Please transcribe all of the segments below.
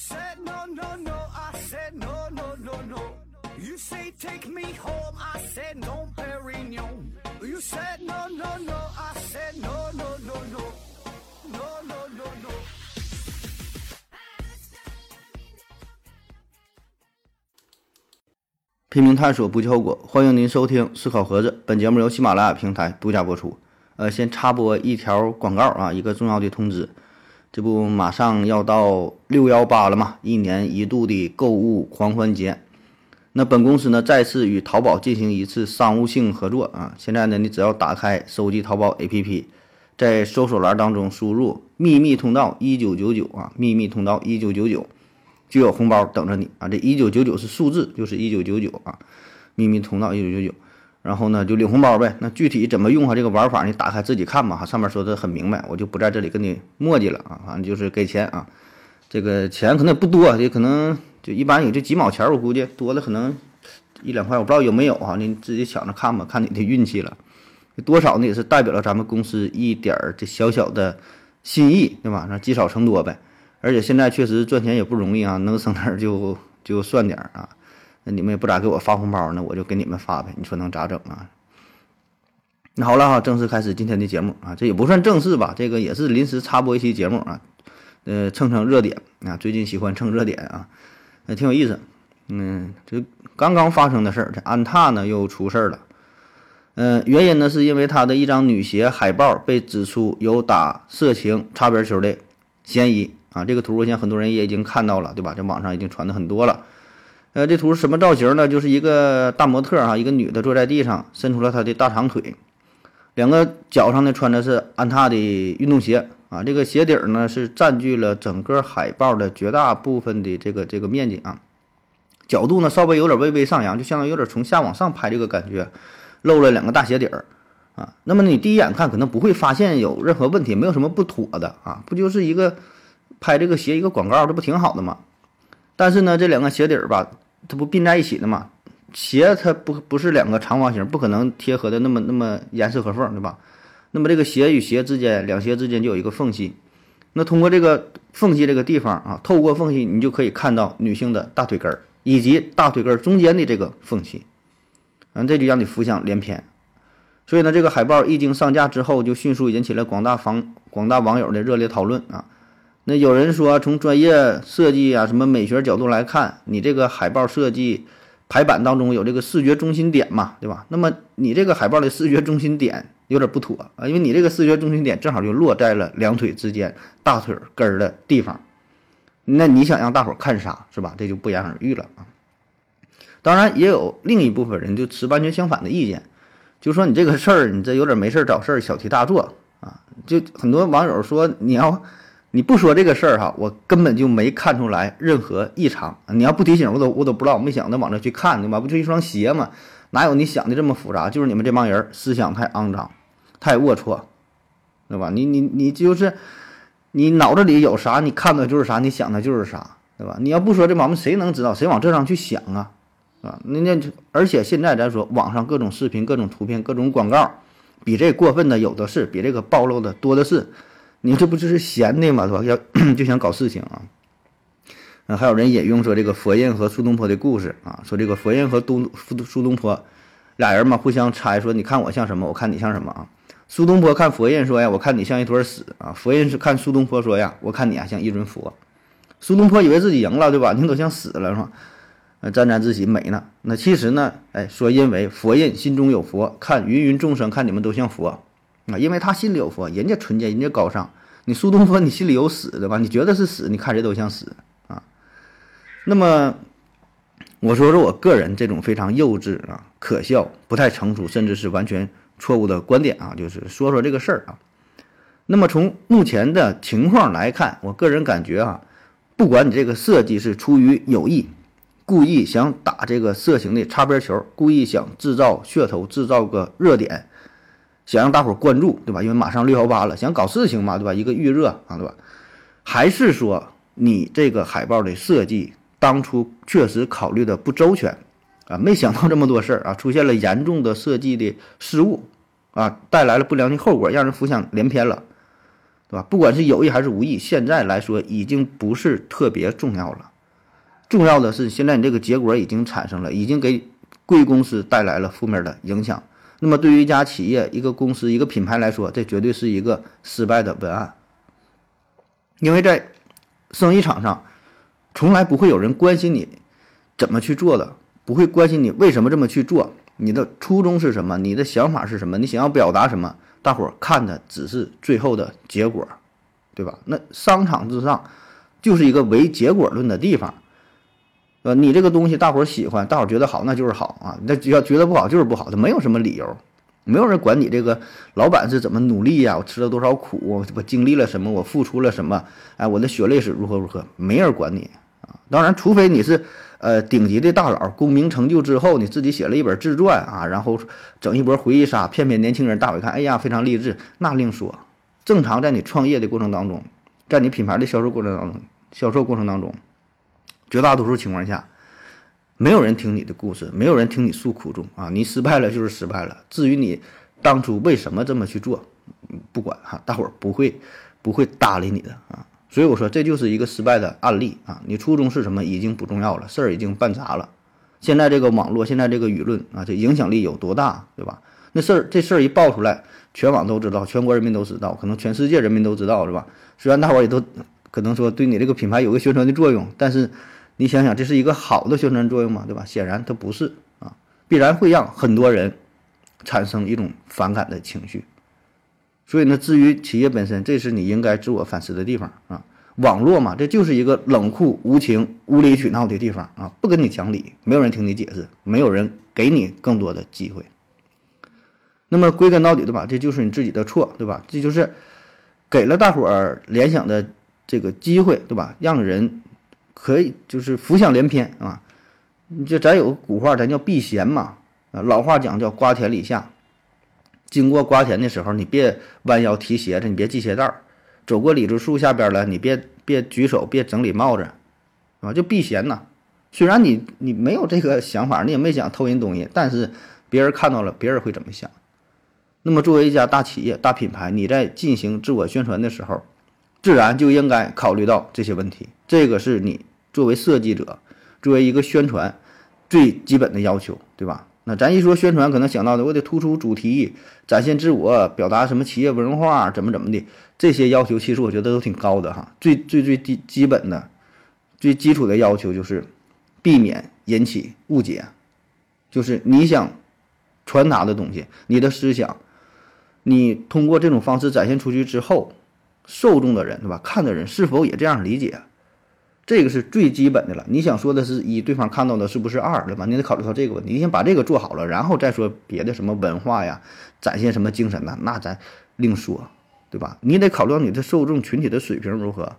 said no, no, no. I said no, no, no, no. You say take me home. I said no, Perignon. You said no, no, no. I said no, no, no, no. No, no, no, no. 拼命探索，不计后果。欢迎您收听《思考盒子》，本节目由喜马拉雅平台独家播出。呃，先插播一条广告啊，一个重要的通知。这不马上要到六幺八了嘛，一年一度的购物狂欢节。那本公司呢，再次与淘宝进行一次商务性合作啊。现在呢，你只要打开手机淘宝 APP，在搜索栏当中输入“秘密通道一九九九”啊，“秘密通道一九九九”，就有红包等着你啊。这一九九九是数字，就是一九九九啊，“秘密通道一九九九”。然后呢，就领红包呗。那具体怎么用啊？这个玩法你打开自己看吧。哈，上面说的很明白，我就不在这里跟你墨迹了啊。反正就是给钱啊，这个钱可能也不多，也可能就一般也就几毛钱，我估计多的可能一两块，我不知道有没有啊。你自己抢着看吧，看你的运气了。多少呢？也是代表了咱们公司一点儿这小小的心意，对吧？那积少成多呗。而且现在确实赚钱也不容易啊，能省点儿就就算点儿啊。那你们也不咋给我发红包呢，我就给你们发呗。你说能咋整啊？那好了哈，正式开始今天的节目啊，这也不算正式吧，这个也是临时插播一期节目啊，呃，蹭蹭热点啊。最近喜欢蹭热点啊，那挺有意思。嗯，这刚刚发生的事儿，这安踏呢又出事儿了。嗯，原因呢是因为他的一张女鞋海报被指出有打色情擦边球的嫌疑啊。这个图我想很多人也已经看到了，对吧？这网上已经传的很多了。呃，这图是什么造型呢？就是一个大模特哈，一个女的坐在地上，伸出了她的大长腿，两个脚上呢穿的是安踏的运动鞋啊。这个鞋底儿呢是占据了整个海报的绝大部分的这个这个面积啊。角度呢稍微有点微微上扬，就相当于有点从下往上拍这个感觉，露了两个大鞋底儿啊。那么你第一眼看可能不会发现有任何问题，没有什么不妥的啊，不就是一个拍这个鞋一个广告，这不挺好的吗？但是呢，这两个鞋底儿吧，它不并在一起的嘛？鞋它不不是两个长方形，不可能贴合的那么那么严丝合缝，对吧？那么这个鞋与鞋之间，两鞋之间就有一个缝隙。那通过这个缝隙这个地方啊，透过缝隙你就可以看到女性的大腿根儿以及大腿根儿中间的这个缝隙。嗯，这就让你浮想联翩。所以呢，这个海报一经上架之后，就迅速引起了广大房广大网友的热烈讨论啊。那有人说，从专业设计啊、什么美学角度来看，你这个海报设计排版当中有这个视觉中心点嘛，对吧？那么你这个海报的视觉中心点有点不妥啊，因为你这个视觉中心点正好就落在了两腿之间大腿根儿的地方。那你想让大伙儿看啥，是吧？这就不言而喻了啊。当然，也有另一部分人就持完全相反的意见，就说你这个事儿，你这有点没事儿找事儿，小题大做啊。就很多网友说你要。你不说这个事儿哈，我根本就没看出来任何异常。你要不提醒，我都我都不知道，我没想着往这去看，对吧？不就一双鞋吗？哪有你想的这么复杂？就是你们这帮人思想太肮脏，太龌龊，对吧？你你你就是你脑子里有啥，你看的就是啥，你想的就是啥，对吧？你要不说这毛病，谁能知道？谁往这上去想啊？啊，那那而且现在咱说网上各种视频、各种图片、各种广告，比这过分的有的是，比这个暴露的多的是。你这不就是闲的嘛，是吧？要 就想搞事情啊！嗯，还有人引用说这个佛印和苏东坡的故事啊，说这个佛印和东苏苏东坡俩人嘛，互相猜说，你看我像什么，我看你像什么啊？苏东坡看佛印说呀，我看你像一坨屎啊！佛印是看苏东坡说呀，我看你啊像一尊佛。苏东坡以为自己赢了，对吧？你都像死了是吧？呃，沾沾自喜美呢。那其实呢，哎，说因为佛印心中有佛，看芸芸众生看你们都像佛。啊，因为他心里有佛，人家纯洁，人家高尚。你苏东坡，你心里有屎，对吧？你觉得是屎，你看谁都像屎啊。那么，我说说我个人这种非常幼稚啊、可笑、不太成熟，甚至是完全错误的观点啊，就是说说这个事儿啊。那么从目前的情况来看，我个人感觉啊，不管你这个设计是出于有意，故意想打这个色情的擦边球，故意想制造噱头，制造个热点。想让大伙儿关注，对吧？因为马上六幺八了，想搞事情嘛，对吧？一个预热啊，对吧？还是说你这个海报的设计当初确实考虑的不周全啊？没想到这么多事儿啊，出现了严重的设计的失误啊，带来了不良的后果，让人浮想联翩了。对吧？不管是有意还是无意，现在来说已经不是特别重要了。重要的是，现在你这个结果已经产生了，已经给贵公司带来了负面的影响。那么，对于一家企业、一个公司、一个品牌来说，这绝对是一个失败的文案。因为在生意场上，从来不会有人关心你怎么去做的，不会关心你为什么这么去做，你的初衷是什么，你的想法是什么，你想要表达什么。大伙儿看的只是最后的结果，对吧？那商场之上就是一个唯结果论的地方，呃，你这个东西大伙儿喜欢，大伙儿觉得好，那就是好啊；那只要觉得不好，就是不好，它没有什么理由，没有人管你这个老板是怎么努力呀，我吃了多少苦，我经历了什么，我付出了什么，哎，我的血泪史如何如何，没人管你啊。当然，除非你是。呃，顶级的大佬功名成就之后，你自己写了一本自传啊，然后整一波回忆杀，骗骗年轻人，大伙一看，哎呀，非常励志，那另说。正常在你创业的过程当中，在你品牌的销售过程当中，销售过程当中，绝大多数情况下，没有人听你的故事，没有人听你诉苦衷啊，你失败了就是失败了。至于你当初为什么这么去做，不管哈，大伙儿不会不会搭理你的啊。所以我说，这就是一个失败的案例啊！你初衷是什么已经不重要了，事儿已经办砸了。现在这个网络，现在这个舆论啊，这影响力有多大，对吧？那事儿这事儿一爆出来，全网都知道，全国人民都知道，可能全世界人民都知道，是吧？虽然大伙儿也都可能说对你这个品牌有个宣传的作用，但是你想想，这是一个好的宣传作用吗？对吧？显然它不是啊，必然会让很多人产生一种反感的情绪。所以呢，至于企业本身，这是你应该自我反思的地方啊。网络嘛，这就是一个冷酷无情、无理取闹的地方啊，不跟你讲理，没有人听你解释，没有人给你更多的机会。那么归根到底，对吧？这就是你自己的错，对吧？这就是给了大伙儿联想的这个机会，对吧？让人可以就是浮想联翩啊。你就咱有个古话，咱叫避嫌嘛啊。老话讲叫瓜田李下。经过瓜田的时候，你别弯腰提鞋子，你别系鞋带儿；走过李子树下边了，你别别举手，别整理帽子，啊，就避嫌呐。虽然你你没有这个想法，你也没想偷人东西，但是别人看到了，别人会怎么想？那么作为一家大企业、大品牌，你在进行自我宣传的时候，自然就应该考虑到这些问题。这个是你作为设计者，作为一个宣传最基本的要求，对吧？那咱一说宣传，可能想到的，我得突出主题，展现自我，表达什么企业文化，怎么怎么的，这些要求其实我觉得都挺高的哈。最最最基基本的、最基础的要求就是避免引起误解，就是你想传达的东西，你的思想，你通过这种方式展现出去之后，受众的人对吧？看的人是否也这样理解？这个是最基本的了。你想说的是一，对方看到的是不是二，对吧？你得考虑到这个问题。你先把这个做好了，然后再说别的什么文化呀，展现什么精神呢？那咱另说，对吧？你得考虑到你的受众群体的水平如何，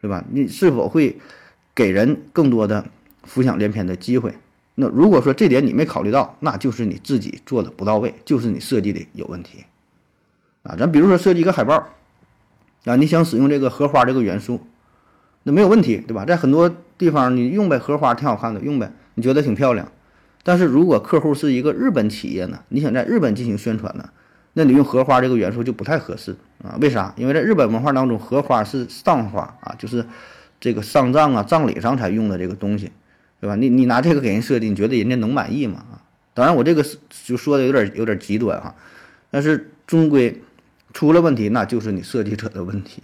对吧？你是否会给人更多的浮想联翩的机会？那如果说这点你没考虑到，那就是你自己做的不到位，就是你设计的有问题啊。咱比如说设计一个海报啊，你想使用这个荷花这个元素。那没有问题，对吧？在很多地方你用呗，荷花挺好看的，用呗，你觉得挺漂亮。但是如果客户是一个日本企业呢，你想在日本进行宣传呢，那你用荷花这个元素就不太合适啊？为啥？因为在日本文化当中，荷花是丧花啊，就是这个丧葬啊、葬礼上才用的这个东西，对吧？你你拿这个给人设计，你觉得人家能满意吗？啊？当然，我这个就说的有点有点极端哈，但是终归出了问题，那就是你设计者的问题。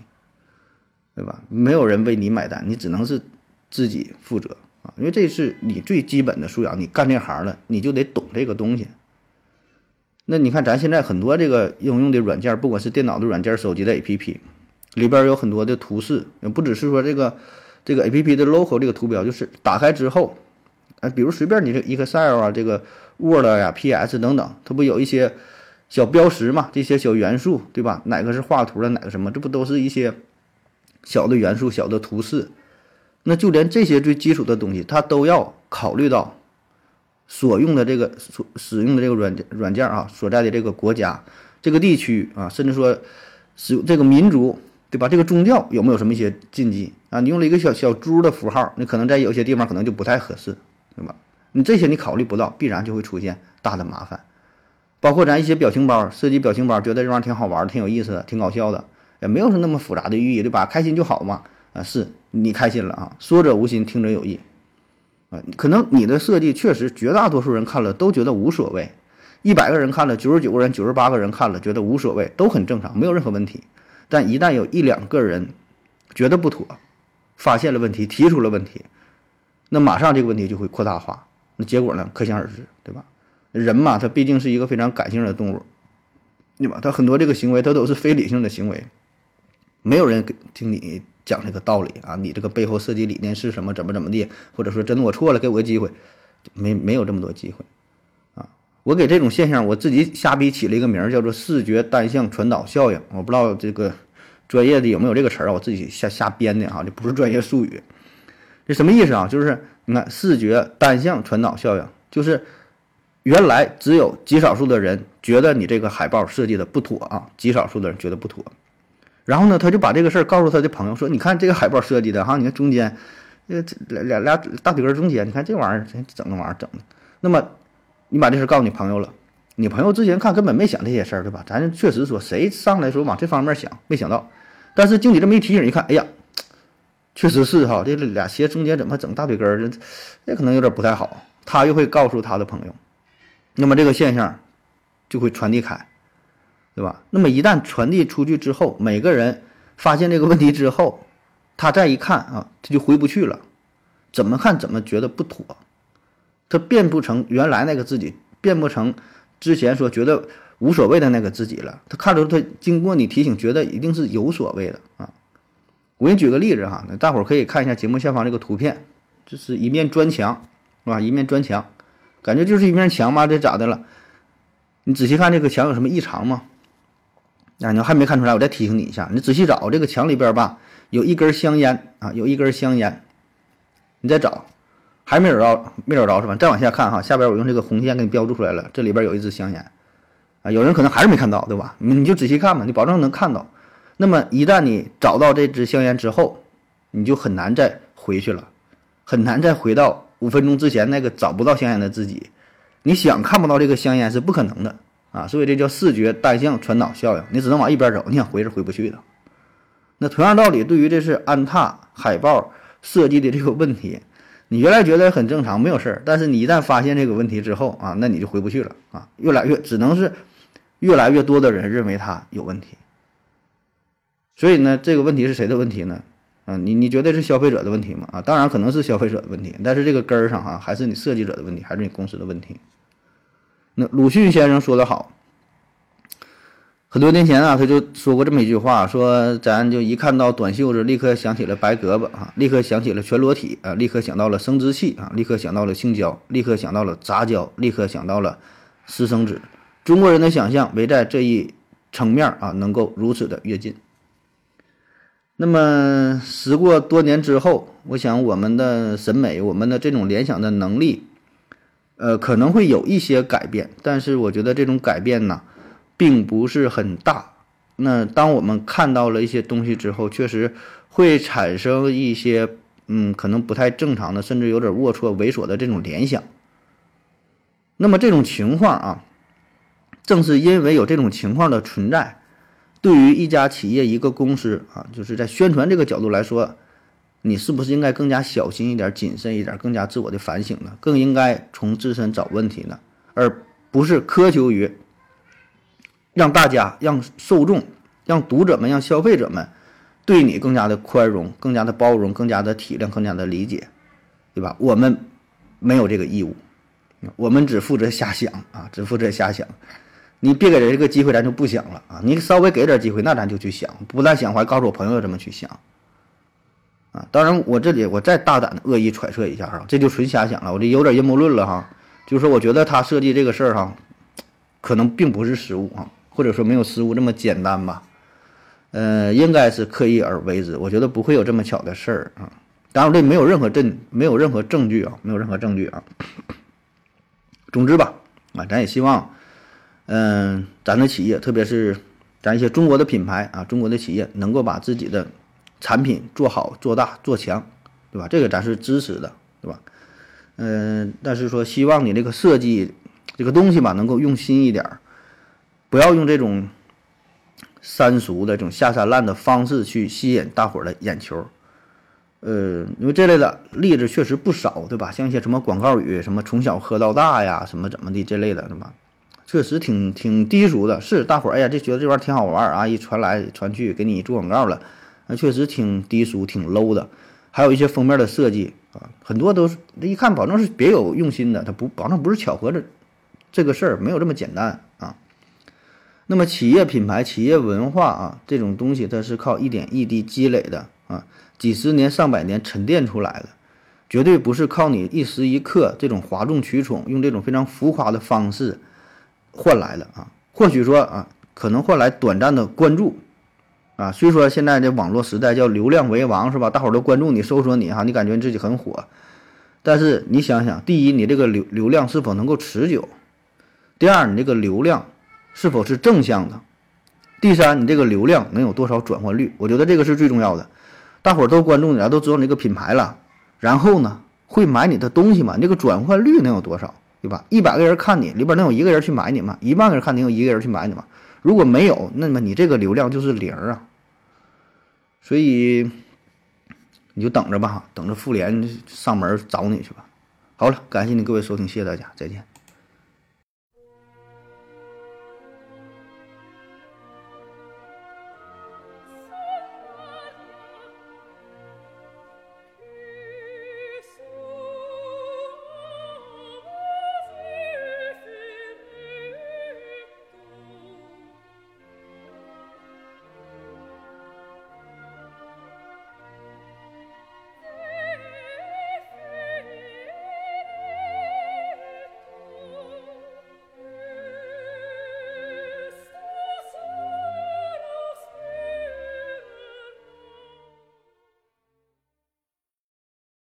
对吧？没有人为你买单，你只能是自己负责啊！因为这是你最基本的素养，你干这行了，你就得懂这个东西。那你看，咱现在很多这个应用的软件，不管是电脑的软件、手机的 APP，里边有很多的图示，不只是说这个这个 APP 的 logo 这个图标，就是打开之后，啊，比如随便你这 Excel 啊，这个 Word 呀、PS 等等，它不有一些小标识嘛？这些小元素，对吧？哪个是画图的，哪个什么？这不都是一些？小的元素、小的图示，那就连这些最基础的东西，它都要考虑到所用的这个所使用的这个软件软件啊，所在的这个国家、这个地区啊，甚至说使用这个民族，对吧？这个宗教有没有什么一些禁忌啊？你用了一个小小猪的符号，你可能在有些地方可能就不太合适，对吧？你这些你考虑不到，必然就会出现大的麻烦。包括咱一些表情包，设计表情包，觉得这玩意儿挺好玩、挺有意思的、挺搞笑的。也没有是那么复杂的寓意，对吧？开心就好嘛，啊，是你开心了啊，说者无心，听者有意，啊，可能你的设计确实绝大多数人看了都觉得无所谓，一百个人看了，九十九个人、九十八个人看了觉得无所谓，都很正常，没有任何问题。但一旦有一两个人觉得不妥，发现了问题，提出了问题，那马上这个问题就会扩大化，那结果呢，可想而知，对吧？人嘛，他毕竟是一个非常感性的动物，对吧？他很多这个行为，他都是非理性的行为，没有人给听你讲这个道理啊！你这个背后设计理念是什么？怎么怎么地？或者说真的我错了，给我个机会，没没有这么多机会啊！我给这种现象，我自己瞎逼起了一个名儿，叫做视觉单向传导效应。我不知道这个专业的有没有这个词儿啊？我自己瞎瞎编的哈，这不是专业术语。这什么意思啊？就是你看视觉单向传导效应，就是。原来只有极少数的人觉得你这个海报设计的不妥啊，极少数的人觉得不妥，然后呢，他就把这个事儿告诉他的朋友说：“你看这个海报设计的哈，你看中间，这俩俩俩大腿根中间，你看这玩意儿整那玩意儿整的。那么你把这事告诉你朋友了，你朋友之前看根本没想这些事儿，对吧？咱确实说谁上来说往这方面想，没想到，但是经理这么一提醒，一看，哎呀，确实是哈，这俩鞋中间怎么整大腿根儿，这这可能有点不太好。他又会告诉他的朋友。”那么这个现象就会传递开，对吧？那么一旦传递出去之后，每个人发现这个问题之后，他再一看啊，他就回不去了，怎么看怎么觉得不妥，他变不成原来那个自己，变不成之前说觉得无所谓的那个自己了。他看出他经过你提醒，觉得一定是有所谓的啊。我给你举个例子哈，大伙儿可以看一下节目下方这个图片，这是一面砖墙，是吧？一面砖墙。感觉就是一面墙吗？这咋的了？你仔细看这个墙有什么异常吗？啊，你还没看出来，我再提醒你一下，你仔细找这个墙里边吧，有一根香烟啊，有一根香烟。你再找，还没找着，没找着是吧？再往下看哈，下边我用这个红线给你标注出来了，这里边有一支香烟啊。有人可能还是没看到，对吧？你你就仔细看吧，你保证能看到。那么一旦你找到这支香烟之后，你就很难再回去了，很难再回到。五分钟之前那个找不到香烟的自己，你想看不到这个香烟是不可能的啊！所以这叫视觉单向传导效应，你只能往一边走，你想回是回不去的。那同样道理，对于这是安踏海报设计的这个问题，你原来觉得很正常，没有事儿，但是你一旦发现这个问题之后啊，那你就回不去了啊！越来越只能是越来越多的人认为它有问题。所以呢，这个问题是谁的问题呢？啊，你你觉得是消费者的问题吗？啊，当然可能是消费者的问题，但是这个根儿上哈，还是你设计者的问题，还是你公司的问题。那鲁迅先生说得好，很多年前啊，他就说过这么一句话，说咱就一看到短袖子，立刻想起了白胳膊啊，立刻想起了全裸体啊，立刻想到了生殖器啊，立刻想到了性交，立刻想到了杂交，立刻想到了私生子。中国人的想象没在这一层面啊，能够如此的跃进。那么时过多年之后，我想我们的审美，我们的这种联想的能力，呃，可能会有一些改变，但是我觉得这种改变呢，并不是很大。那当我们看到了一些东西之后，确实会产生一些，嗯，可能不太正常的，甚至有点龌龊、猥琐的这种联想。那么这种情况啊，正是因为有这种情况的存在。对于一家企业、一个公司啊，就是在宣传这个角度来说，你是不是应该更加小心一点、谨慎一点、更加自我的反省呢？更应该从自身找问题呢，而不是苛求于让大家、让受众、让读者们、让消费者们对你更加的宽容、更加的包容、更加的体谅、更加的理解，对吧？我们没有这个义务，我们只负责瞎想啊，只负责瞎想。你别给人这个机会，咱就不想了啊！你稍微给点机会，那咱就去想，不但想，还告诉我朋友怎么去想啊！当然，我这里我再大胆的恶意揣测一下哈，这就纯瞎想了，我这有点阴谋论了哈。就是，我觉得他设计这个事儿哈，可能并不是失误啊，或者说没有失误这么简单吧。呃，应该是刻意而为之，我觉得不会有这么巧的事儿啊。当然，这没有任何证，没有任何证据啊，没有任何证据啊。总之吧，啊，咱也希望。嗯，咱的企业，特别是咱一些中国的品牌啊，中国的企业能够把自己的产品做好、做大、做强，对吧？这个咱是支持的，对吧？嗯，但是说希望你这个设计这个东西吧，能够用心一点儿，不要用这种三俗的这种下三滥的方式去吸引大伙儿的眼球。呃，因为这类的例子确实不少，对吧？像一些什么广告语，什么从小喝到大呀，什么怎么的这类的，对吧？确实挺挺低俗的。是大伙儿，哎呀，这觉得这玩意儿挺好玩儿啊，一传来传去给你做广告了，那确实挺低俗、挺 low 的。还有一些封面的设计啊，很多都是一看保证是别有用心的，它不保证不是巧合的，这个事儿没有这么简单啊。那么企业品牌、企业文化啊，这种东西它是靠一点一滴积累的啊。几十年、上百年沉淀出来的，绝对不是靠你一时一刻这种哗众取宠，用这种非常浮夸的方式换来的啊。或许说啊，可能换来短暂的关注啊。虽说现在这网络时代叫流量为王，是吧？大伙儿都关注你、搜索你哈，你感觉你自己很火。但是你想想，第一，你这个流流量是否能够持久？第二，你这个流量是否是正向的？第三，你这个流量能有多少转换率？我觉得这个是最重要的。大伙儿都关注你了，都知道你这个品牌了，然后呢，会买你的东西吗？你这个转换率能有多少，对吧？一百个人看你，里边能有一个人去买你吗？一万个人看你，有一个人去买你吗？如果没有，那么你这个流量就是零啊。所以你就等着吧，等着妇联上门找你去吧。好了，感谢你各位收听，谢谢大家，再见。